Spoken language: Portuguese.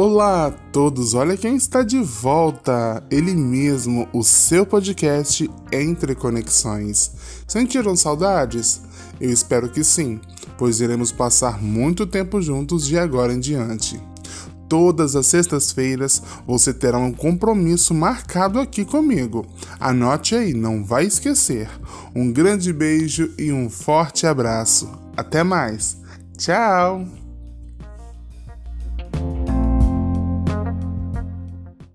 Olá a todos, olha quem está de volta! Ele mesmo, o seu podcast Entre Conexões. Sentiram saudades? Eu espero que sim, pois iremos passar muito tempo juntos de agora em diante. Todas as sextas-feiras você terá um compromisso marcado aqui comigo. Anote aí, não vai esquecer. Um grande beijo e um forte abraço. Até mais. Tchau!